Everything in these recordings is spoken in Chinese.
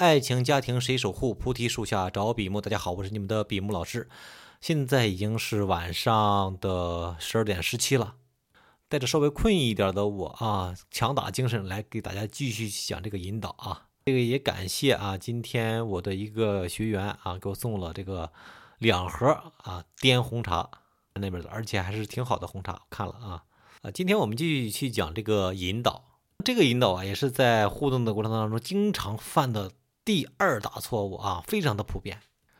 爱情家庭谁守护？菩提树下找笔墨。大家好，我是你们的笔墨老师。现在已经是晚上的十二点十七了，带着稍微困意一点的我啊，强打精神来给大家继续讲这个引导啊。这个也感谢啊，今天我的一个学员啊，给我送了这个两盒啊滇红茶那边的，而且还是挺好的红茶，看了啊啊。今天我们继续去讲这个引导，这个引导啊，也是在互动的过程当中经常犯的。第二大错误啊，非常的普遍。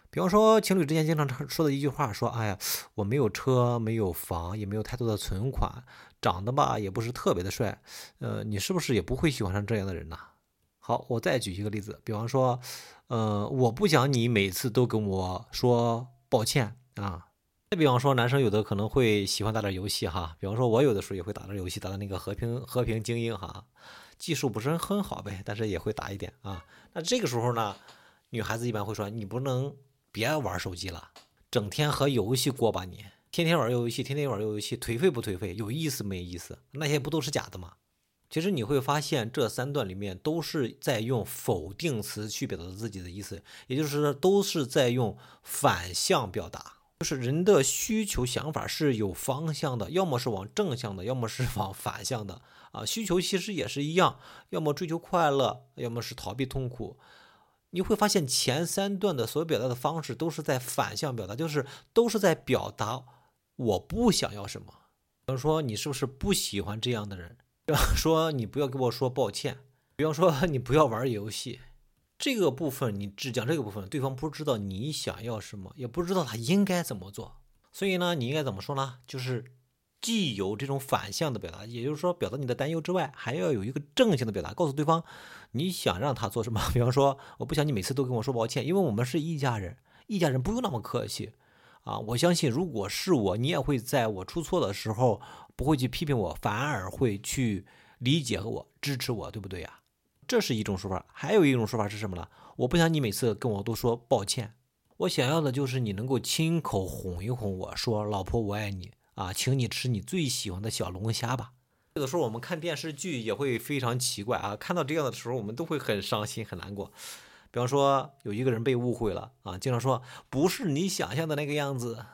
比方说，情侣之间经常说的一句话，说：“哎呀，我没有车，没有房，也没有太多的存款，长得吧也不是特别的帅。”呃，你是不是也不会喜欢上这样的人呢？好，我再举一个例子，比方说，呃，我不想你每次都跟我说抱歉啊。再比方说，男生有的可能会喜欢打点游戏哈，比方说，我有的时候也会打点游戏，打的那个和平和平精英哈。技术不是很好呗，但是也会打一点啊。那这个时候呢，女孩子一般会说：“你不能别玩手机了，整天和游戏过吧，你天天玩游戏，天天玩游戏，颓废不颓废？有意思没意思？那些不都是假的吗？”其实你会发现，这三段里面都是在用否定词去表达自己的意思，也就是都是在用反向表达。就是人的需求想法是有方向的，要么是往正向的，要么是往反向的啊。需求其实也是一样，要么追求快乐，要么是逃避痛苦。你会发现前三段的所表达的方式都是在反向表达，就是都是在表达我不想要什么。比方说，你是不是不喜欢这样的人？比方说，你不要跟我说抱歉。比方说，你不要玩游戏。这个部分你只讲这个部分，对方不知道你想要什么，也不知道他应该怎么做。所以呢，你应该怎么说呢？就是既有这种反向的表达，也就是说表达你的担忧之外，还要有一个正向的表达，告诉对方你想让他做什么。比方说，我不想你每次都跟我说抱歉，因为我们是一家人，一家人不用那么客气啊。我相信，如果是我，你也会在我出错的时候不会去批评我，反而会去理解和我支持我，对不对呀？这是一种说法，还有一种说法是什么呢？我不想你每次跟我都说抱歉，我想要的就是你能够亲口哄一哄我说：“老婆，我爱你啊，请你吃你最喜欢的小龙虾吧。”有的时候我们看电视剧也会非常奇怪啊，看到这样的时候我们都会很伤心很难过。比方说有一个人被误会了啊，经常说不是你想象的那个样子，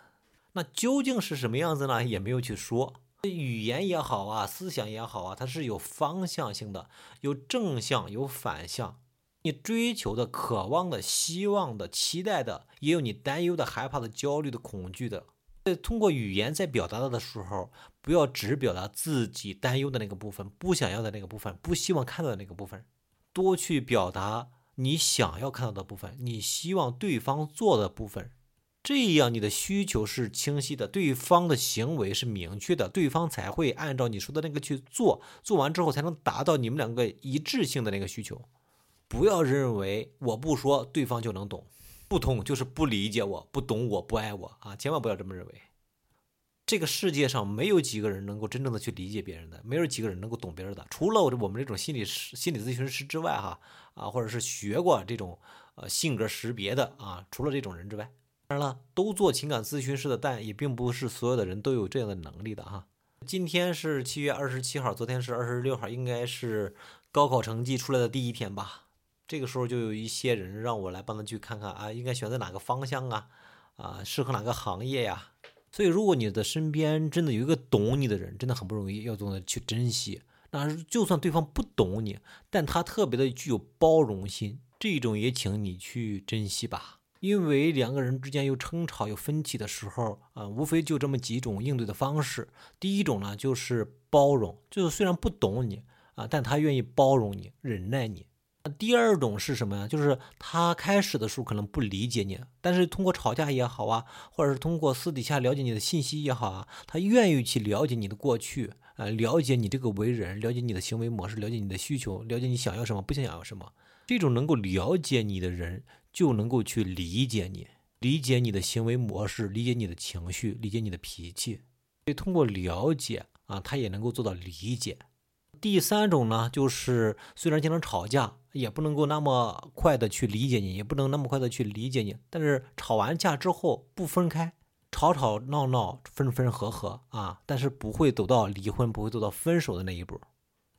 那究竟是什么样子呢？也没有去说。语言也好啊，思想也好啊，它是有方向性的，有正向，有反向。你追求的、渴望的、希望的、期待的，也有你担忧的、害怕的、焦虑的、恐惧的。在通过语言在表达的时候，不要只表达自己担忧的那个部分、不想要的那个部分、不希望看到的那个部分，多去表达你想要看到的部分，你希望对方做的部分。这样你的需求是清晰的，对方的行为是明确的，对方才会按照你说的那个去做，做完之后才能达到你们两个一致性的那个需求。不要认为我不说对方就能懂，不通就是不理解我，不懂我不爱我啊！千万不要这么认为。这个世界上没有几个人能够真正的去理解别人的，没有几个人能够懂别人的，除了我我们这种心理师、心理咨询师之外，哈啊，或者是学过这种呃性格识别的啊，除了这种人之外。当然了，都做情感咨询师的，但也并不是所有的人都有这样的能力的哈。今天是七月二十七号，昨天是二十六号，应该是高考成绩出来的第一天吧。这个时候就有一些人让我来帮他去看看啊，应该选择哪个方向啊，啊，适合哪个行业呀。所以，如果你的身边真的有一个懂你的人，真的很不容易，要懂得去珍惜。那就算对方不懂你，但他特别的具有包容心，这种也请你去珍惜吧。因为两个人之间有争吵、有分歧的时候，啊，无非就这么几种应对的方式。第一种呢，就是包容，就是虽然不懂你啊，但他愿意包容你、忍耐你。第二种是什么呀？就是他开始的时候可能不理解你，但是通过吵架也好啊，或者是通过私底下了解你的信息也好啊，他愿意去了解你的过去，啊，了解你这个为人，了解你的行为模式，了解你的需求，了解你想要什么，不想要什么。这种能够了解你的人。就能够去理解你，理解你的行为模式，理解你的情绪，理解你的脾气。所以通过了解啊，他也能够做到理解。第三种呢，就是虽然经常吵架，也不能够那么快的去理解你，也不能那么快的去理解你。但是吵完架之后不分开，吵吵闹闹，分分合合啊，但是不会走到离婚，不会走到分手的那一步，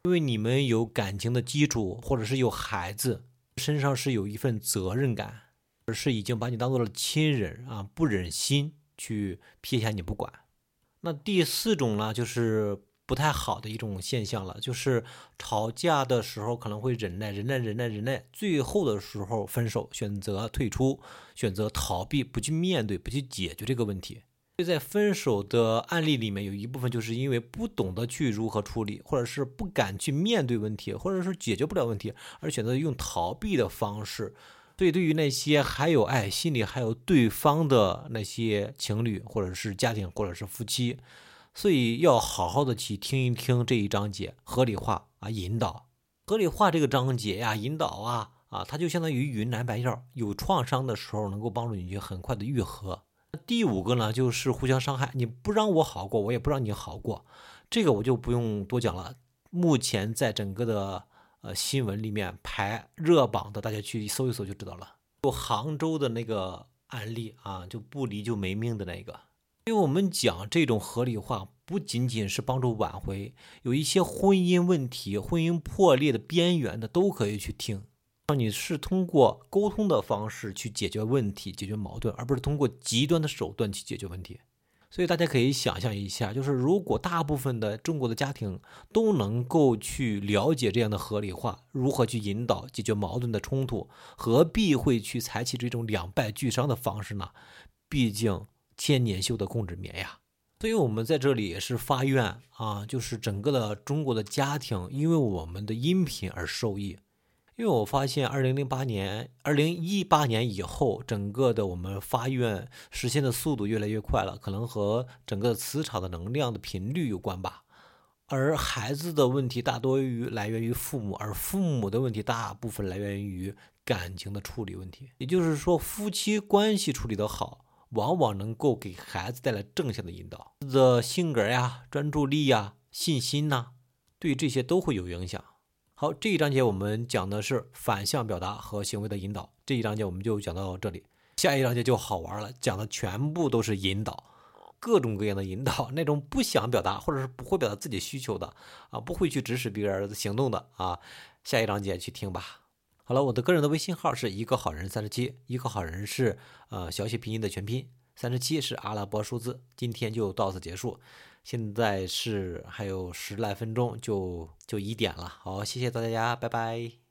因为你们有感情的基础，或者是有孩子。身上是有一份责任感，而是已经把你当做了亲人啊，不忍心去撇下你不管。那第四种呢，就是不太好的一种现象了，就是吵架的时候可能会忍耐、忍耐、忍耐、忍耐，最后的时候分手，选择退出，选择逃避，不去面对，不去解决这个问题。所以在分手的案例里面，有一部分就是因为不懂得去如何处理，或者是不敢去面对问题，或者是解决不了问题，而选择用逃避的方式。所以，对于那些还有爱、心里还有对方的那些情侣，或者是家庭，或者是夫妻，所以要好好的去听一听这一章节合理化啊，引导合理化这个章节呀，引导啊啊，它就相当于云南白药，有创伤的时候能够帮助你去很快的愈合。第五个呢，就是互相伤害，你不让我好过，我也不让你好过，这个我就不用多讲了。目前在整个的。呃，新闻里面排热榜的，大家去搜一搜就知道了。就杭州的那个案例啊，就不离就没命的那个。因为我们讲这种合理化，不仅仅是帮助挽回，有一些婚姻问题、婚姻破裂的边缘的都可以去听。让你是通过沟通的方式去解决问题、解决矛盾，而不是通过极端的手段去解决问题。所以大家可以想象一下，就是如果大部分的中国的家庭都能够去了解这样的合理化，如何去引导解决矛盾的冲突，何必会去采取这种两败俱伤的方式呢？毕竟千年修得共枕眠呀。所以我们在这里也是发愿啊，就是整个的中国的家庭，因为我们的音频而受益。因为我发现，二零零八年、二零一八年以后，整个的我们发愿实现的速度越来越快了，可能和整个磁场的能量的频率有关吧。而孩子的问题大多于来源于父母，而父母的问题大部分来源于感情的处理问题。也就是说，夫妻关系处理得好，往往能够给孩子带来正向的引导，的性格呀、专注力呀、信心呐，对这些都会有影响。好，这一章节我们讲的是反向表达和行为的引导。这一章节我们就讲到这里，下一章节就好玩了，讲的全部都是引导，各种各样的引导。那种不想表达或者是不会表达自己需求的啊，不会去指使别人行动的啊，下一章节去听吧。好了，我的个人的微信号是一个好人三十七，一个好人是呃小写拼音的全拼，三十七是阿拉伯数字。今天就到此结束。现在是还有十来分钟，就就一点了。好，谢谢大家，拜拜。